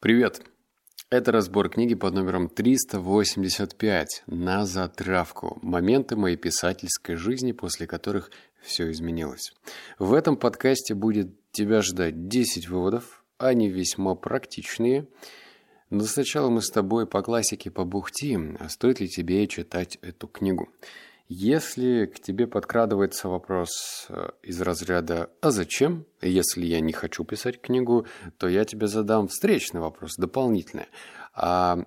Привет! Это разбор книги под номером 385 «На затравку. Моменты моей писательской жизни, после которых все изменилось». В этом подкасте будет тебя ждать 10 выводов, они весьма практичные. Но сначала мы с тобой по классике побухтим, а стоит ли тебе читать эту книгу. Если к тебе подкрадывается вопрос э, из разряда «А зачем?», если я не хочу писать книгу, то я тебе задам встречный вопрос, дополнительный. А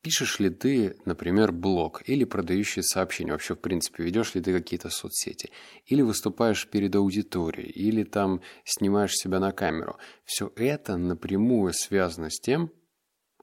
пишешь ли ты, например, блог или продающие сообщения? Вообще, в принципе, ведешь ли ты какие-то соцсети? Или выступаешь перед аудиторией? Или там снимаешь себя на камеру? Все это напрямую связано с тем,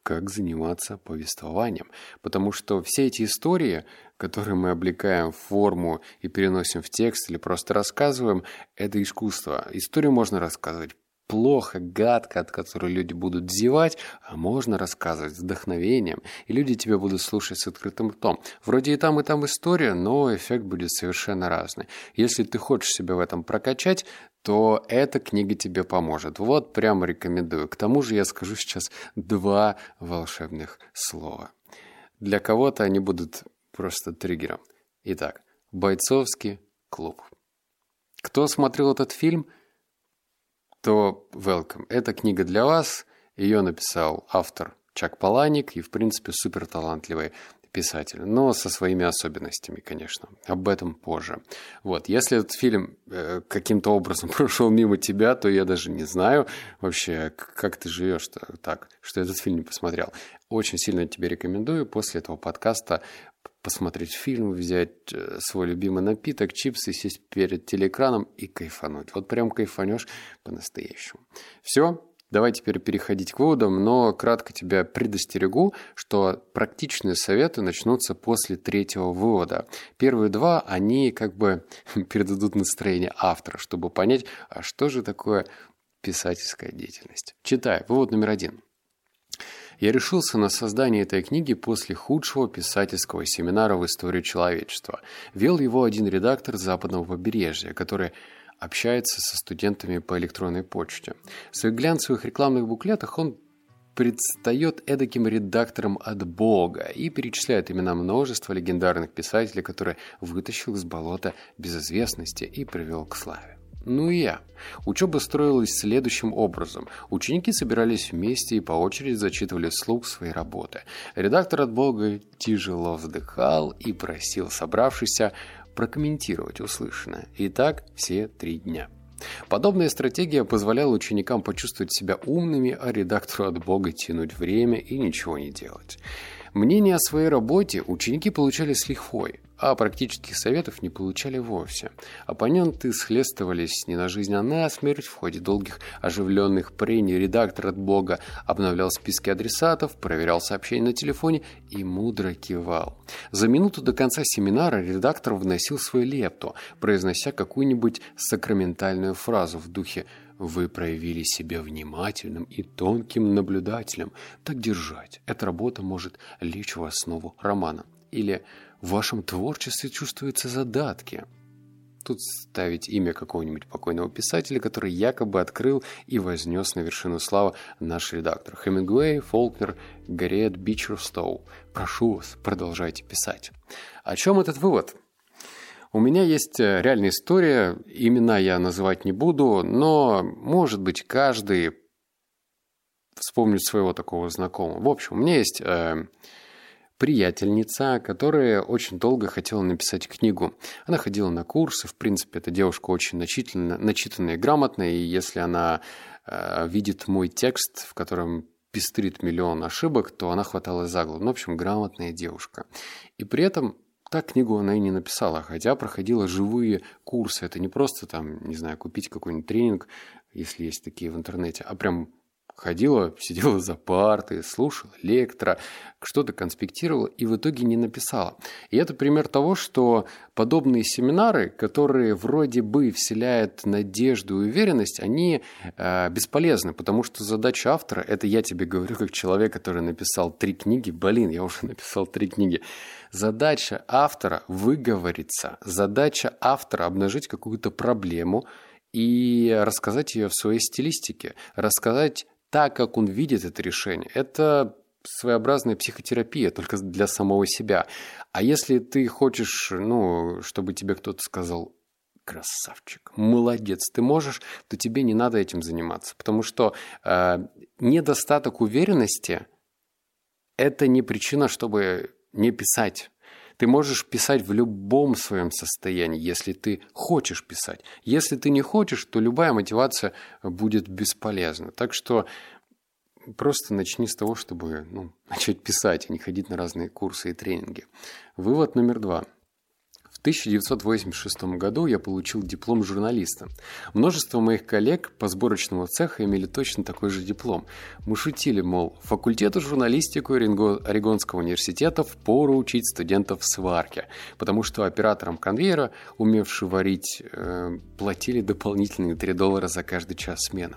как заниматься повествованием. Потому что все эти истории, которые мы облекаем в форму и переносим в текст или просто рассказываем, это искусство. Историю можно рассказывать плохо, гадко, от которой люди будут зевать, а можно рассказывать с вдохновением, и люди тебя будут слушать с открытым ртом. Вроде и там, и там история, но эффект будет совершенно разный. Если ты хочешь себя в этом прокачать, то эта книга тебе поможет. Вот прямо рекомендую. К тому же я скажу сейчас два волшебных слова. Для кого-то они будут просто триггером. Итак, «Бойцовский клуб». Кто смотрел этот фильм, то welcome. Эта книга для вас. Ее написал автор Чак Паланик и, в принципе, супер талантливый писатель, но со своими особенностями, конечно. Об этом позже. Вот, если этот фильм э, каким-то образом прошел мимо тебя, то я даже не знаю вообще, как ты живешь -то так, что этот фильм не посмотрел. Очень сильно тебе рекомендую после этого подкаста посмотреть фильм, взять э, свой любимый напиток, чипсы, сесть перед телеэкраном и кайфануть. Вот прям кайфанешь по-настоящему. Все, Давай теперь переходить к выводам, но кратко тебя предостерегу, что практичные советы начнутся после третьего вывода. Первые два, они как бы передадут настроение автора, чтобы понять, а что же такое писательская деятельность. Читай. Вывод номер один. Я решился на создание этой книги после худшего писательского семинара в истории человечества. Вел его один редактор западного побережья, который общается со студентами по электронной почте. В своих глянцевых рекламных буклетах он предстает эдаким редактором от Бога и перечисляет имена множества легендарных писателей, которые вытащил из болота безызвестности и привел к славе. Ну и я. Учеба строилась следующим образом. Ученики собирались вместе и по очереди зачитывали вслух свои работы. Редактор от Бога тяжело вздыхал и просил собравшихся прокомментировать услышанное. И так все три дня. Подобная стратегия позволяла ученикам почувствовать себя умными, а редактору от Бога тянуть время и ничего не делать. Мнение о своей работе ученики получали с лихвой, а практических советов не получали вовсе. Оппоненты схлестывались не на жизнь, а на смерть в ходе долгих оживленных прений. Редактор от Бога обновлял списки адресатов, проверял сообщения на телефоне и мудро кивал. За минуту до конца семинара редактор вносил свою лепту, произнося какую-нибудь сакраментальную фразу в духе вы проявили себя внимательным и тонким наблюдателем. Так держать. Эта работа может лечь в основу романа. Или в вашем творчестве чувствуются задатки. Тут ставить имя какого-нибудь покойного писателя, который якобы открыл и вознес на вершину славы наш редактор. Хемингуэй, Фолкнер, Гарриет Бичерстоу. Прошу вас, продолжайте писать. О чем этот вывод? У меня есть э, реальная история, имена я называть не буду, но, может быть, каждый вспомнит своего такого знакомого. В общем, у меня есть э, приятельница, которая очень долго хотела написать книгу. Она ходила на курсы, в принципе, эта девушка очень начитанная, и грамотная, и если она э, видит мой текст, в котором пестрит миллион ошибок, то она хватала за голову. Ну, в общем, грамотная девушка. И при этом так книгу она и не написала, хотя проходила живые курсы. Это не просто там, не знаю, купить какой-нибудь тренинг, если есть такие в интернете, а прям ходила, сидела за партой, слушала лектора, что-то конспектировала и в итоге не написала. И это пример того, что подобные семинары, которые вроде бы вселяют надежду и уверенность, они э, бесполезны, потому что задача автора, это я тебе говорю как человек, который написал три книги, блин, я уже написал три книги, задача автора выговориться, задача автора обнажить какую-то проблему, и рассказать ее в своей стилистике, рассказать так, как он видит это решение. Это своеобразная психотерапия, только для самого себя. А если ты хочешь, ну, чтобы тебе кто-то сказал, красавчик, молодец, ты можешь, то тебе не надо этим заниматься. Потому что э, недостаток уверенности – это не причина, чтобы не писать. Ты можешь писать в любом своем состоянии, если ты хочешь писать. Если ты не хочешь, то любая мотивация будет бесполезна. Так что просто начни с того, чтобы ну, начать писать, а не ходить на разные курсы и тренинги. Вывод номер два – в 1986 году я получил диплом журналиста. Множество моих коллег по сборочному цеху имели точно такой же диплом. Мы шутили, мол, факультету журналистику Орегонского университета впору учить студентов сварке, потому что операторам конвейера, умевшим варить, э, платили дополнительные 3 доллара за каждый час смены.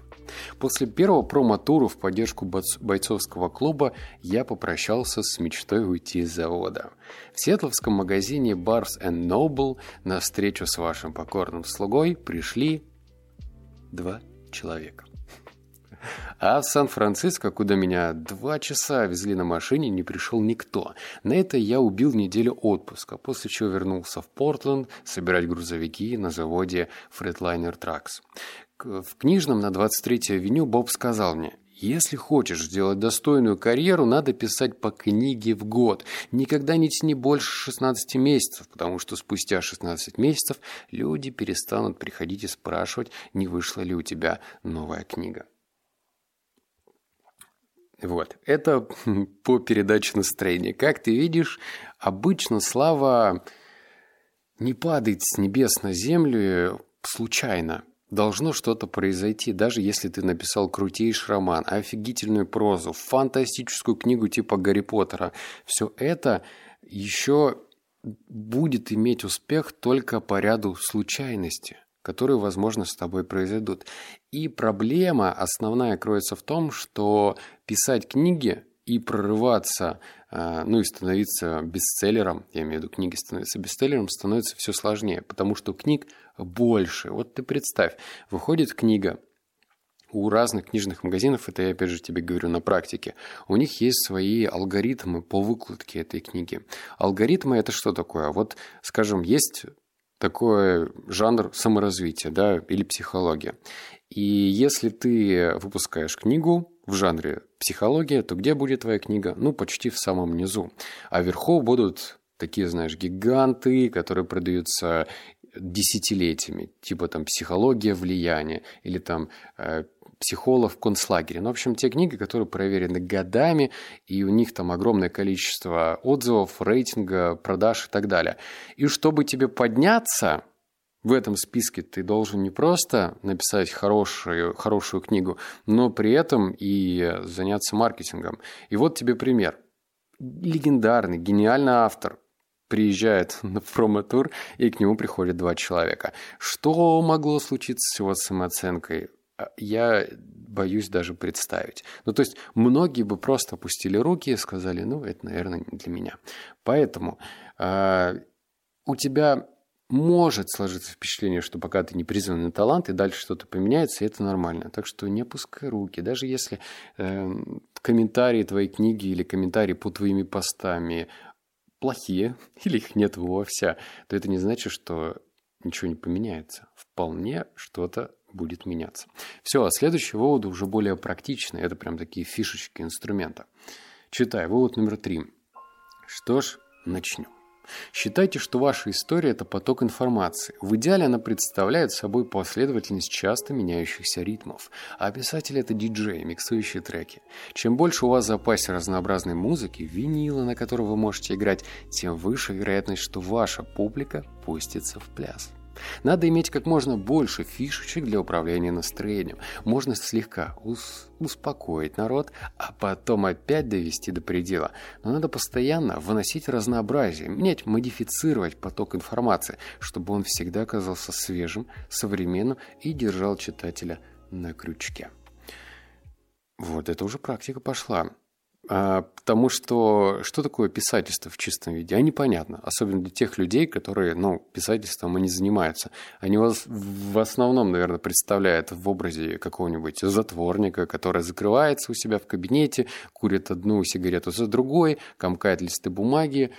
После первого промо-тура в поддержку бойцовского клуба я попрощался с мечтой уйти из завода. В сиэтловском магазине Bars and Noble на встречу с вашим покорным слугой пришли два человека. А в Сан-Франциско, куда меня два часа везли на машине, не пришел никто. На это я убил неделю отпуска, после чего вернулся в Портленд собирать грузовики на заводе Freightliner Trucks в книжном на 23-й авеню Боб сказал мне, если хочешь сделать достойную карьеру, надо писать по книге в год. Никогда не тяни больше 16 месяцев, потому что спустя 16 месяцев люди перестанут приходить и спрашивать, не вышла ли у тебя новая книга. Вот, это по передаче настроения. Как ты видишь, обычно слава не падает с небес на землю случайно должно что-то произойти, даже если ты написал крутейший роман, офигительную прозу, фантастическую книгу типа Гарри Поттера. Все это еще будет иметь успех только по ряду случайностей которые, возможно, с тобой произойдут. И проблема основная кроется в том, что писать книги и прорываться, э, ну и становиться бестселлером, я имею в виду книги становятся бестселлером, становится все сложнее, потому что книг больше. Вот ты представь, выходит книга, у разных книжных магазинов, это я опять же тебе говорю на практике, у них есть свои алгоритмы по выкладке этой книги. Алгоритмы это что такое? Вот, скажем, есть такой жанр саморазвития, да, или психология. И если ты выпускаешь книгу в жанре психология, то где будет твоя книга? Ну, почти в самом низу. А вверху будут такие, знаешь, гиганты, которые продаются десятилетиями, типа там «Психология влияния» или там э, «Психолог в концлагере». Ну, в общем, те книги, которые проверены годами, и у них там огромное количество отзывов, рейтинга, продаж и так далее. И чтобы тебе подняться в этом списке, ты должен не просто написать хорошую, хорошую книгу, но при этом и заняться маркетингом. И вот тебе пример. Легендарный, гениальный автор, приезжает на промо-тур, и к нему приходят два человека. Что могло случиться с его самооценкой? А, я боюсь даже представить. Ну, то есть, многие бы просто опустили руки и сказали, ну, это, наверное, не для меня. Поэтому э, у тебя может сложиться впечатление, что пока ты не призван на талант, и дальше что-то поменяется, и это нормально. Так что не опускай руки. Даже если э, комментарии твоей книги или комментарии по твоими постами плохие или их нет вовсе, то это не значит, что ничего не поменяется. Вполне что-то будет меняться. Все, а следующий вывод уже более практичный. Это прям такие фишечки инструмента. Читай, вывод номер три. Что ж, начнем. Считайте, что ваша история – это поток информации. В идеале она представляет собой последовательность часто меняющихся ритмов. А писатель – это диджей, миксующие треки. Чем больше у вас в запасе разнообразной музыки, винила, на которой вы можете играть, тем выше вероятность, что ваша публика пустится в пляс. Надо иметь как можно больше фишечек для управления настроением. Можно слегка ус успокоить народ, а потом опять довести до предела. Но надо постоянно выносить разнообразие, менять, модифицировать поток информации, чтобы он всегда оказался свежим, современным и держал читателя на крючке. Вот это уже практика пошла. А, потому что что такое писательство в чистом виде? А непонятно. Особенно для тех людей, которые, ну, писательством и не занимаются. Они вас в основном, наверное, представляют в образе какого-нибудь затворника, который закрывается у себя в кабинете, курит одну сигарету за другой, комкает листы бумаги,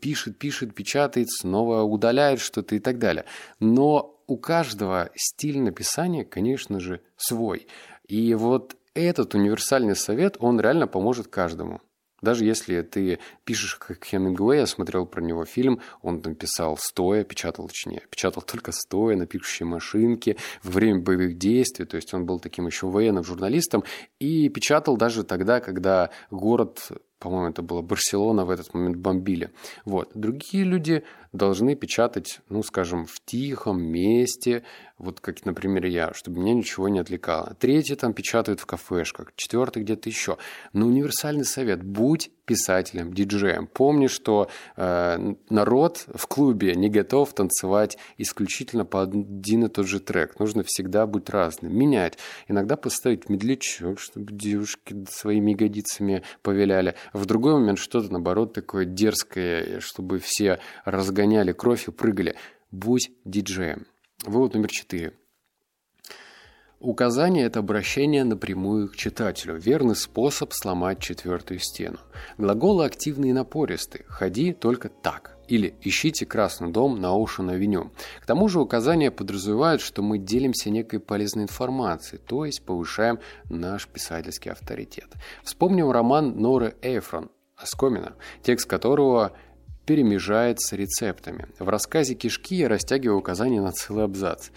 пишет, пишет, печатает, снова удаляет что-то и так далее. Но у каждого стиль написания, конечно же, свой. И вот этот универсальный совет, он реально поможет каждому. Даже если ты пишешь как Хемингуэй, я смотрел про него фильм, он там писал стоя, печатал точнее, печатал только стоя на пишущей машинке во время боевых действий, то есть он был таким еще военным журналистом и печатал даже тогда, когда город по-моему, это было Барселона, в этот момент бомбили. Вот. Другие люди должны печатать, ну, скажем, в тихом месте, вот как, например, я, чтобы меня ничего не отвлекало. Третьи там печатают в кафешках, четвертый где-то еще. Но универсальный совет – будь писателем, диджеем. Помни, что э, народ в клубе не готов танцевать исключительно по один и тот же трек. Нужно всегда быть разным, менять. Иногда поставить медлячок, чтобы девушки своими ягодицами повеляли. В другой момент что-то, наоборот, такое дерзкое, чтобы все разгоняли кровь и прыгали. Будь диджеем. Вывод номер четыре. Указание – это обращение напрямую к читателю, верный способ сломать четвертую стену. Глаголы активные и напористые. «Ходи только так» или «Ищите красный дом на Оушен-авеню». К тому же указание подразумевает, что мы делимся некой полезной информацией, то есть повышаем наш писательский авторитет. Вспомним роман Норы Эйфрон «Оскомина», текст которого перемежается рецептами. В рассказе «Кишки» я растягиваю указания на целый абзац.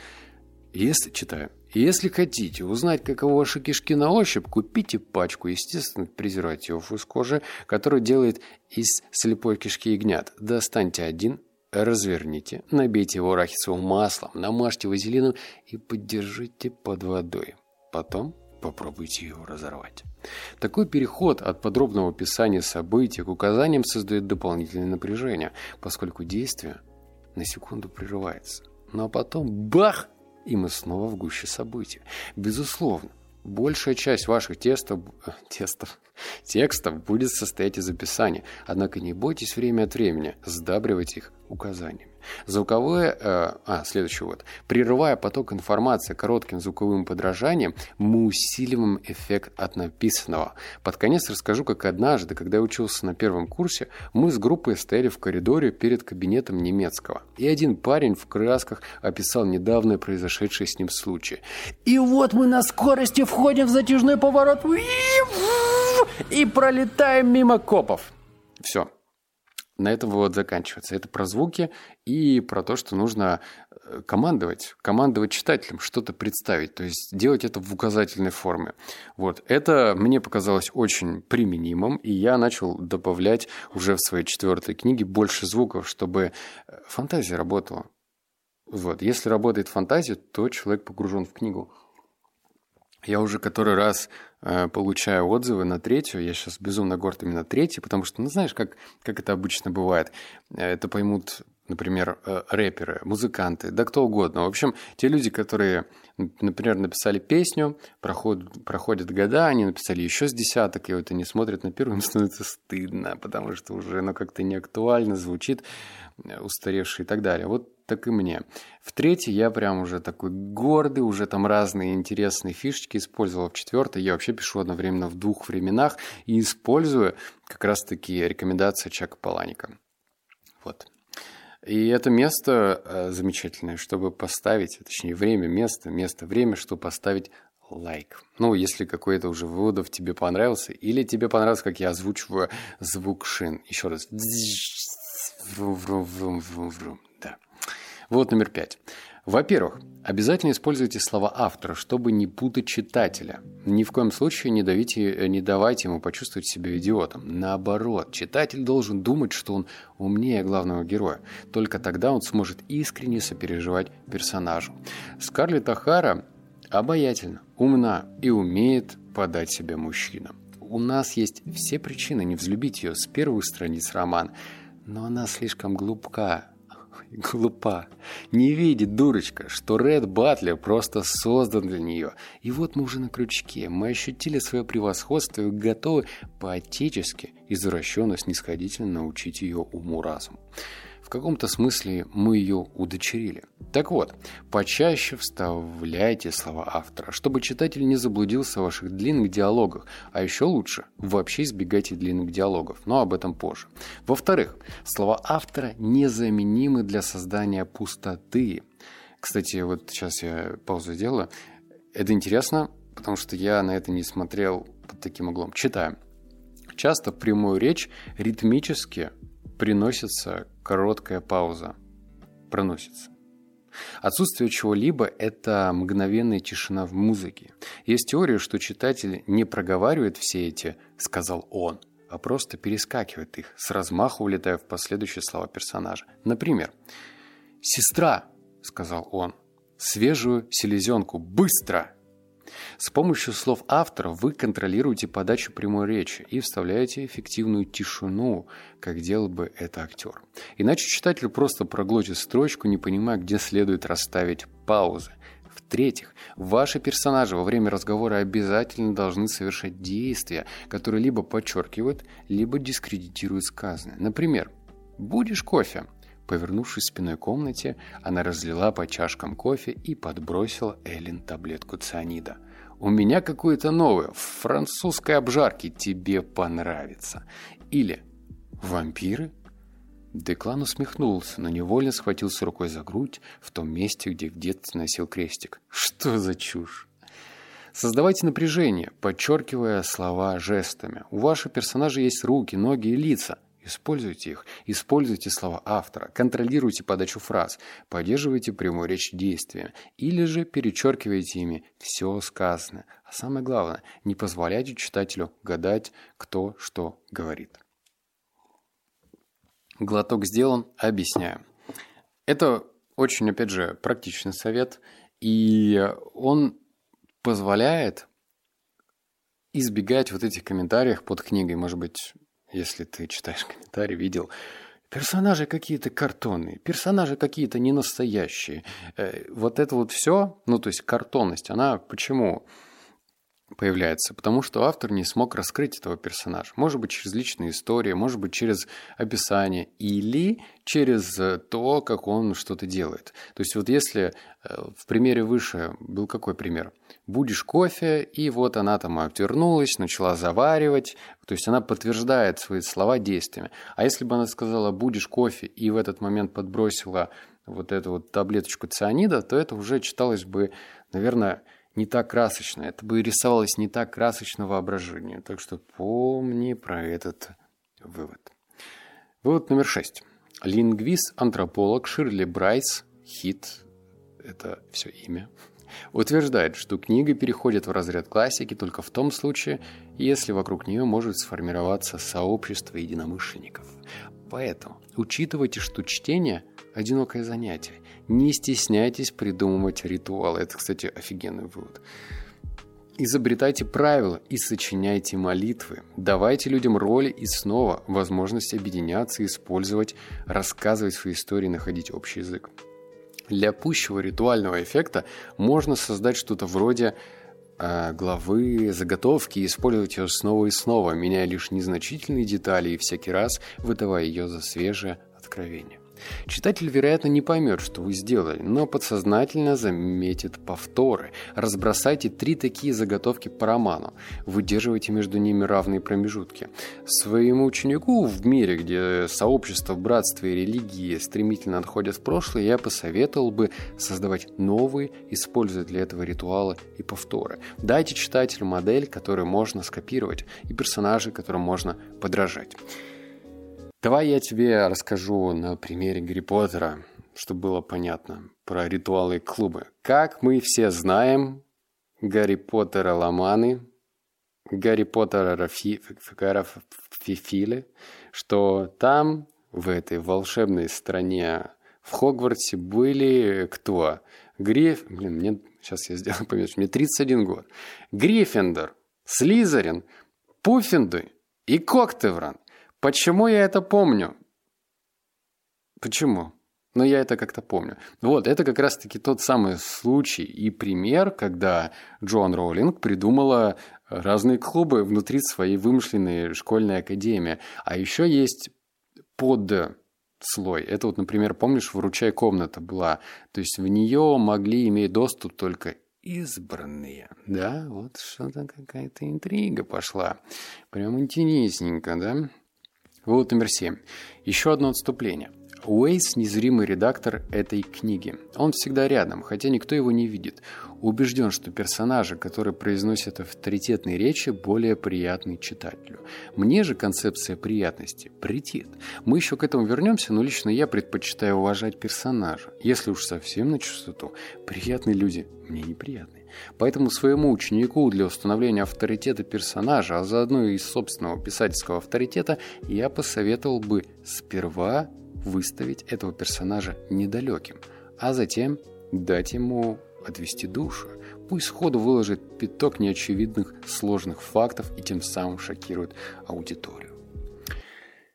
Если, читаю, если хотите узнать, каковы ваши кишки на ощупь, купите пачку естественных презервативов из кожи, который делает из слепой кишки ягнят. Достаньте один, разверните, набейте его арахисовым маслом, намажьте вазелином и поддержите под водой. Потом попробуйте его разорвать. Такой переход от подробного описания событий к указаниям создает дополнительное напряжение, поскольку действие на секунду прерывается. Ну, а потом бах! и мы снова в гуще событий. Безусловно, большая часть ваших тестов, тестов, текстов будет состоять из описания, однако не бойтесь время от времени сдабривать их указаниями. Звуковое, э, а, следующий вот. Прерывая поток информации коротким звуковым подражанием, мы усиливаем эффект от написанного. Под конец расскажу, как однажды, когда я учился на первом курсе, мы с группой стояли в коридоре перед кабинетом немецкого. И один парень в красках описал недавно произошедший с ним случай. И вот мы на скорости входим в затяжной поворот и пролетаем мимо копов. Все, на этом вот заканчивается. Это про звуки и про то, что нужно э, командовать, командовать читателям, что-то представить, то есть делать это в указательной форме. Вот. Это мне показалось очень применимым, и я начал добавлять уже в своей четвертой книге больше звуков, чтобы э, фантазия работала. Вот. Если работает фантазия, то человек погружен в книгу. Я уже который раз э, получаю отзывы на третью. Я сейчас безумно горд именно третий, потому что, ну, знаешь, как, как это обычно бывает. Э, это поймут, например, э, рэперы, музыканты, да кто угодно. В общем, те люди, которые, например, написали песню, проходят, проходят года, они написали еще с десяток, и вот они смотрят на первую, им становится стыдно, потому что уже оно как-то не актуально звучит, э, устаревший и так далее. Вот так и мне. В третьей я прям уже такой гордый, уже там разные интересные фишечки использовал. В четвертой я вообще пишу одновременно в двух временах и использую как раз-таки рекомендации Чака Паланика. Вот. И это место э, замечательное, чтобы поставить, точнее время, место, место, время, чтобы поставить лайк. Ну, если какой-то уже выводов тебе понравился, или тебе понравилось, как я озвучиваю звук шин. Еще раз. Да. Вот номер пять. Во-первых, обязательно используйте слова автора, чтобы не путать читателя. Ни в коем случае не, давите, не давайте ему почувствовать себя идиотом. Наоборот, читатель должен думать, что он умнее главного героя. Только тогда он сможет искренне сопереживать персонажу. Скарлетт Ахара обаятельна, умна и умеет подать себя мужчинам. У нас есть все причины не взлюбить ее с первых страниц романа, но она слишком глупа. Не видит дурочка, что Ред Батлер просто создан для нее. И вот мы уже на крючке. Мы ощутили свое превосходство и готовы по-отечески, извращенно, снисходительно научить ее уму-разуму. В каком-то смысле мы ее удочерили. Так вот, почаще вставляйте слова автора, чтобы читатель не заблудился в ваших длинных диалогах, а еще лучше, вообще избегайте длинных диалогов, но об этом позже. Во-вторых, слова автора незаменимы для создания пустоты. Кстати, вот сейчас я паузу сделаю. Это интересно, потому что я на это не смотрел под таким углом. Читаем. Часто прямую речь ритмически приносится короткая пауза. Проносится. Отсутствие чего-либо – это мгновенная тишина в музыке. Есть теория, что читатель не проговаривает все эти «сказал он», а просто перескакивает их, с размаху улетая в последующие слова персонажа. Например, «Сестра», – сказал он, – «свежую селезенку, быстро!» С помощью слов автора вы контролируете подачу прямой речи и вставляете эффективную тишину, как делал бы это актер. Иначе читатель просто проглотит строчку, не понимая, где следует расставить паузы. В-третьих, ваши персонажи во время разговора обязательно должны совершать действия, которые либо подчеркивают, либо дискредитируют сказанное. Например, «Будешь кофе?» Повернувшись спиной к комнате, она разлила по чашкам кофе и подбросила Эллен таблетку цианида. «У меня какое-то новое, в французской обжарке, тебе понравится». Или «Вампиры?» Деклан усмехнулся, но невольно схватился рукой за грудь в том месте, где в детстве носил крестик. «Что за чушь?» Создавайте напряжение, подчеркивая слова жестами. У ваших персонажей есть руки, ноги и лица – Используйте их, используйте слова автора, контролируйте подачу фраз, поддерживайте прямую речь действия или же перечеркивайте ими все сказанное. А самое главное, не позволяйте читателю гадать, кто что говорит. Глоток сделан, объясняю. Это очень, опять же, практичный совет, и он позволяет избегать вот этих комментариев под книгой. Может быть, если ты читаешь комментарий, видел, персонажи какие-то картонные, персонажи какие-то ненастоящие. Э, вот это вот все, ну то есть картонность, она почему появляется? Потому что автор не смог раскрыть этого персонажа. Может быть, через личные истории, может быть, через описание или через э, то, как он что-то делает. То есть вот если э, в примере выше был какой пример? Будешь кофе, и вот она там отвернулась, начала заваривать, то есть она подтверждает свои слова действиями. А если бы она сказала «будешь кофе» и в этот момент подбросила вот эту вот таблеточку цианида, то это уже читалось бы, наверное, не так красочно. Это бы рисовалось не так красочно воображению. Так что помни про этот вывод. Вывод номер шесть. Лингвист, антрополог Ширли Брайс, хит, это все имя, утверждает, что книга переходит в разряд классики только в том случае, если вокруг нее может сформироваться сообщество единомышленников. Поэтому учитывайте, что чтение – одинокое занятие. Не стесняйтесь придумывать ритуалы. Это, кстати, офигенный вывод. Изобретайте правила и сочиняйте молитвы. Давайте людям роли и снова возможность объединяться, использовать, рассказывать свои истории, находить общий язык. Для пущего ритуального эффекта можно создать что-то вроде э, главы, заготовки и использовать ее снова и снова, меняя лишь незначительные детали и всякий раз выдавая ее за свежее откровение. Читатель, вероятно, не поймет, что вы сделали, но подсознательно заметит повторы. Разбросайте три такие заготовки по роману. Выдерживайте между ними равные промежутки. Своему ученику в мире, где сообщество, братство и религии стремительно отходят в прошлое, я посоветовал бы создавать новые, используя для этого ритуалы и повторы. Дайте читателю модель, которую можно скопировать, и персонажей, которым можно подражать. Давай я тебе расскажу на примере Гарри Поттера, чтобы было понятно, про ритуалы клубы. Как мы все знаем, Гарри Поттера ломаны, Гарри Поттера рафифили, что там, в этой волшебной стране, в Хогвартсе были кто? Гриф... Блин, мне... Сейчас я сделаю пометку. Мне 31 год. Гриффиндор, Слизерин, Пуффинды и Коктевран. Почему я это помню? Почему? но я это как-то помню. Вот, это как раз-таки тот самый случай и пример, когда Джон Роулинг придумала разные клубы внутри своей вымышленной школьной академии. А еще есть под слой. Это вот, например, помнишь, выручай комната была. То есть в нее могли иметь доступ только избранные. Да, вот что-то какая-то интрига пошла. Прям интересненько, да? Вывод номер семь. Еще одно отступление. Уэйс – незримый редактор этой книги. Он всегда рядом, хотя никто его не видит. Убежден, что персонажи, которые произносят авторитетные речи, более приятны читателю. Мне же концепция приятности претит. Мы еще к этому вернемся, но лично я предпочитаю уважать персонажа. Если уж совсем на чистоту, приятные люди мне неприятны. Поэтому своему ученику для установления авторитета персонажа, а заодно и собственного писательского авторитета, я посоветовал бы сперва выставить этого персонажа недалеким, а затем дать ему отвести душу. Пусть сходу выложит пяток неочевидных сложных фактов и тем самым шокирует аудиторию.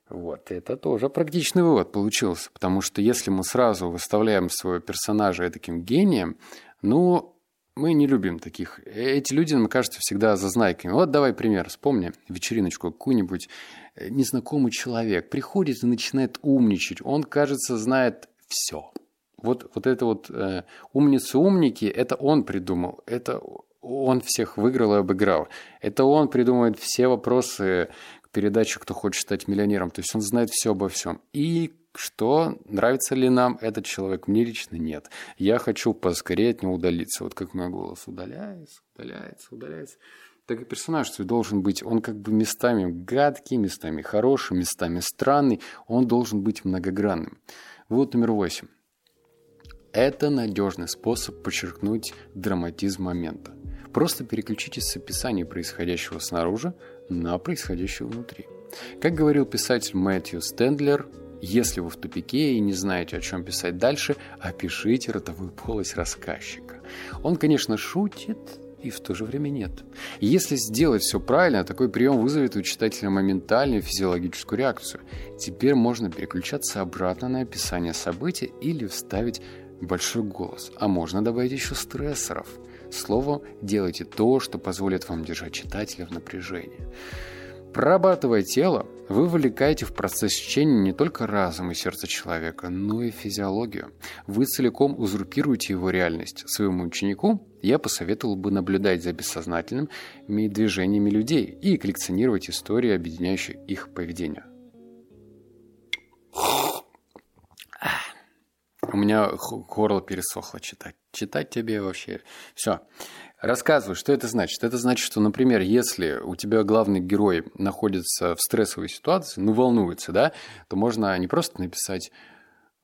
Вот, это тоже практичный вывод получился, потому что если мы сразу выставляем своего персонажа таким гением, ну, мы не любим таких. Эти люди, нам кажется, всегда зазнайками. Вот давай пример. Вспомни вечериночку какую-нибудь. Э, незнакомый человек приходит и начинает умничать. Он, кажется, знает все. Вот, вот это вот э, умницы-умники, это он придумал. Это он всех выиграл и обыграл. Это он придумывает все вопросы к передаче «Кто хочет стать миллионером». То есть он знает все обо всем. И что, нравится ли нам этот человек? Мне лично нет. Я хочу поскорее от него удалиться. Вот как мой голос удаляется, удаляется, удаляется. Так и персонаж свой должен быть, он как бы местами гадкий, местами хороший, местами странный. Он должен быть многогранным. Вот номер восемь. Это надежный способ подчеркнуть драматизм момента. Просто переключитесь с описания происходящего снаружи на происходящее внутри. Как говорил писатель Мэтью Стендлер, если вы в тупике и не знаете, о чем писать дальше, опишите ротовую полость рассказчика. Он, конечно, шутит, и в то же время нет. Если сделать все правильно, такой прием вызовет у читателя моментальную физиологическую реакцию. Теперь можно переключаться обратно на описание события или вставить большой голос, а можно добавить еще стрессоров. Словом, делайте то, что позволит вам держать читателя в напряжении. Прорабатывая тело, вы вовлекаете в процесс чтения не только разум и сердце человека, но и физиологию. Вы целиком узурпируете его реальность. Своему ученику я посоветовал бы наблюдать за бессознательными движениями людей и коллекционировать истории, объединяющие их поведение. У меня горло пересохло читать. Читать тебе вообще... Все. Рассказываю, что это значит. Это значит, что, например, если у тебя главный герой находится в стрессовой ситуации, ну, волнуется, да, то можно не просто написать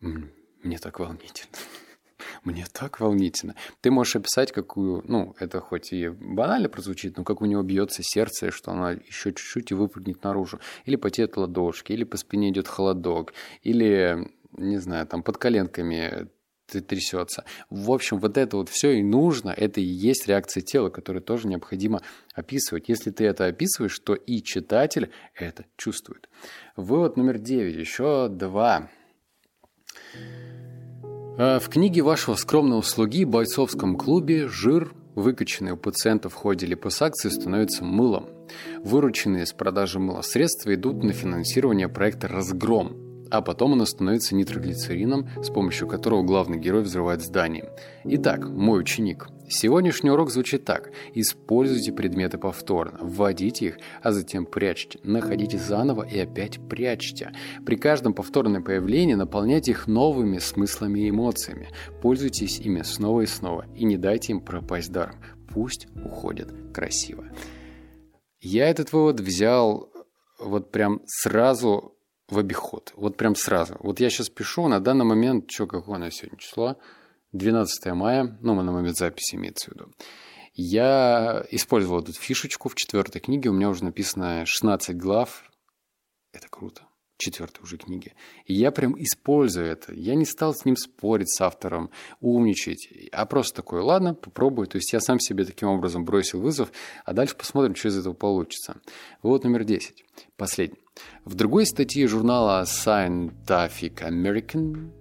«мне так волнительно». Мне так волнительно. Ты можешь описать, какую, ну, это хоть и банально прозвучит, но как у него бьется сердце, что она еще чуть-чуть и выпрыгнет наружу. Или потеют ладошки, или по спине идет холодок, или, не знаю, там под коленками трясется. В общем, вот это вот все и нужно, это и есть реакция тела, которую тоже необходимо описывать. Если ты это описываешь, то и читатель это чувствует. Вывод номер девять, еще два. А, в книге вашего скромного слуги в бойцовском клубе жир, выкачанный у пациентов в ходе липосакции, становится мылом. Вырученные с продажи мыла средства идут на финансирование проекта «Разгром», а потом оно становится нитроглицерином, с помощью которого главный герой взрывает здание. Итак, мой ученик. Сегодняшний урок звучит так. Используйте предметы повторно, вводите их, а затем прячьте. Находите заново и опять прячьте. При каждом повторном появлении наполняйте их новыми смыслами и эмоциями. Пользуйтесь ими снова и снова и не дайте им пропасть даром. Пусть уходят красиво. Я этот вывод взял вот прям сразу в обиход. Вот прям сразу. Вот я сейчас пишу, на данный момент, что, какое у нас сегодня число? 12 мая, ну, на момент записи имеется в виду. Я использовал эту фишечку в четвертой книге, у меня уже написано 16 глав. Это круто. Четвертой уже книги. И я прям использую это. Я не стал с ним спорить, с автором, умничать, а просто такой, ладно, попробую. То есть я сам себе таким образом бросил вызов, а дальше посмотрим, что из этого получится. Вот номер 10. Последний. В другой статье журнала Scientific American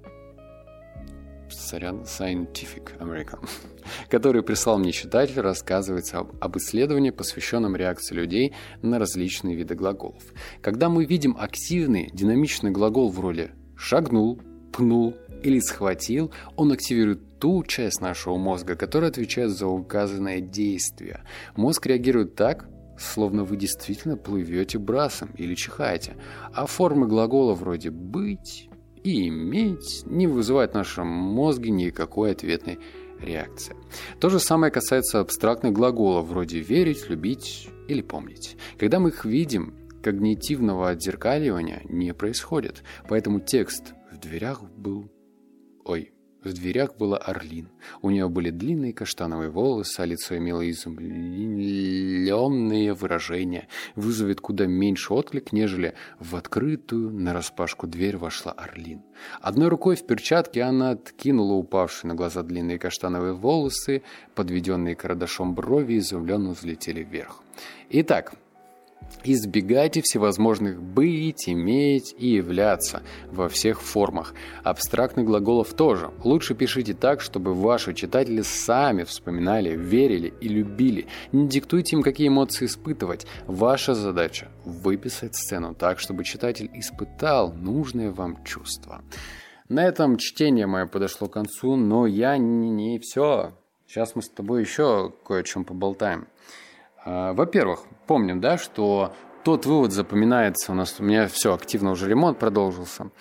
сорян, Scientific American, который прислал мне читатель, рассказывается об, об исследовании, посвященном реакции людей на различные виды глаголов. Когда мы видим активный, динамичный глагол в роли «шагнул», «пнул» или «схватил», он активирует ту часть нашего мозга, которая отвечает за указанное действие. Мозг реагирует так, словно вы действительно плывете брасом или чихаете, а формы глагола вроде «быть» и «иметь» не вызывают в нашем мозге никакой ответной реакции. То же самое касается абстрактных глаголов вроде «верить», «любить» или «помнить». Когда мы их видим, когнитивного отзеркаливания не происходит, поэтому текст «в дверях был...» Ой, в дверях была Орлин. У нее были длинные каштановые волосы, а лицо имело изумленные выражения. Вызовет куда меньше отклик, нежели в открытую нараспашку дверь вошла Орлин. Одной рукой в перчатке она откинула упавшие на глаза длинные каштановые волосы, подведенные карандашом брови изумленно взлетели вверх. Итак, Избегайте всевозможных «быть», «иметь» и «являться» во всех формах. Абстрактных глаголов тоже. Лучше пишите так, чтобы ваши читатели сами вспоминали, верили и любили. Не диктуйте им, какие эмоции испытывать. Ваша задача – выписать сцену так, чтобы читатель испытал нужное вам чувство. На этом чтение мое подошло к концу, но я не, не все. Сейчас мы с тобой еще кое о чем поболтаем. А, во-первых, помним, да, что тот вывод запоминается, у нас у меня все, активно уже ремонт продолжился.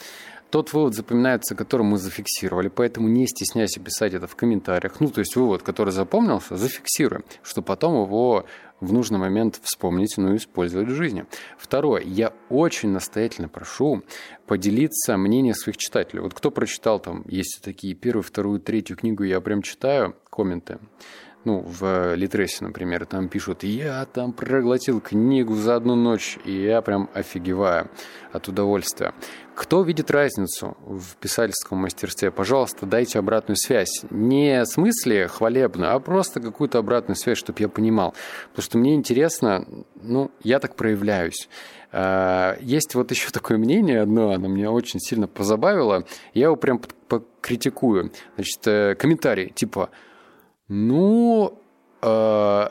Тот вывод запоминается, который мы зафиксировали, поэтому не стесняйся писать это в комментариях. Ну, то есть вывод, который запомнился, зафиксируем, что потом его в нужный момент вспомнить, ну использовать в жизни. Второе. Я очень настоятельно прошу поделиться мнением своих читателей. Вот кто прочитал там, есть такие первую, вторую, третью книгу, я прям читаю комменты ну, в Литресе, например, там пишут, я там проглотил книгу за одну ночь, и я прям офигеваю от удовольствия. Кто видит разницу в писательском мастерстве, пожалуйста, дайте обратную связь. Не в смысле хвалебную, а просто какую-то обратную связь, чтобы я понимал. Потому что мне интересно, ну, я так проявляюсь. А, есть вот еще такое мнение одно, оно меня очень сильно позабавило. Я его прям покритикую. Значит, э, комментарий типа ну, э,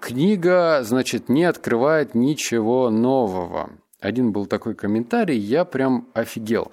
книга, значит, не открывает ничего нового. Один был такой комментарий, я прям офигел.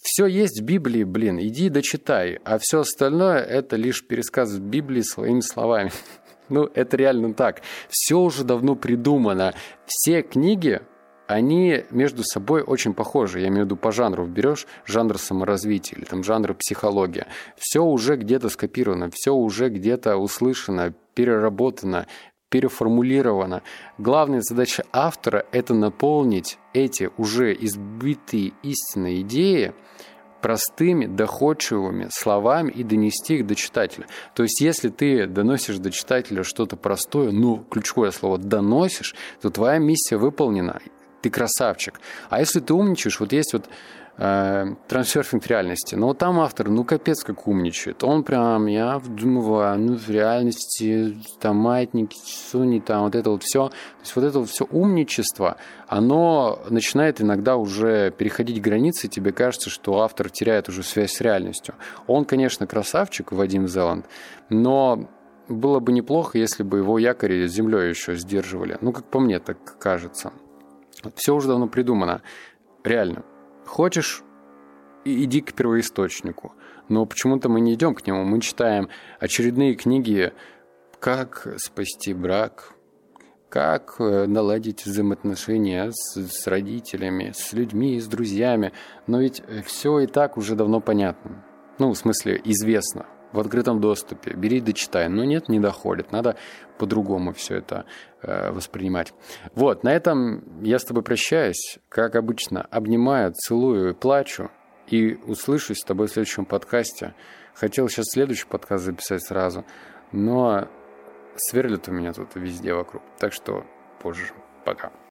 Все есть в Библии, блин, иди дочитай, а все остальное это лишь пересказ Библии своими словами. Ну, это реально так. Все уже давно придумано. Все книги они между собой очень похожи. Я имею в виду по жанру. Берешь жанр саморазвития или там жанр психология. Все уже где-то скопировано, все уже где-то услышано, переработано, переформулировано. Главная задача автора – это наполнить эти уже избитые истинные идеи простыми, доходчивыми словами и донести их до читателя. То есть, если ты доносишь до читателя что-то простое, ну, ключевое слово «доносишь», то твоя миссия выполнена ты красавчик. А если ты умничаешь, вот есть вот э, трансерфинг реальности. Но вот там автор, ну, капец как умничает. Он прям, я вдумываю, ну, в реальности, там, маятники, суни, там, вот это вот все. То есть вот это вот все умничество, оно начинает иногда уже переходить границы, тебе кажется, что автор теряет уже связь с реальностью. Он, конечно, красавчик, Вадим Зеланд, но было бы неплохо, если бы его якори землей еще сдерживали. Ну, как по мне, так кажется. Все уже давно придумано. Реально. Хочешь, иди к первоисточнику. Но почему-то мы не идем к нему. Мы читаем очередные книги «Как спасти брак», как э, наладить взаимоотношения с, с родителями, с людьми, с друзьями. Но ведь все и так уже давно понятно. Ну, в смысле, известно в открытом доступе. Бери, дочитай. Но нет, не доходит. Надо по-другому все это э, воспринимать. Вот, на этом я с тобой прощаюсь. Как обычно, обнимаю, целую, плачу. И услышусь с тобой в следующем подкасте. Хотел сейчас следующий подкаст записать сразу, но сверлят у меня тут везде вокруг. Так что позже. Пока.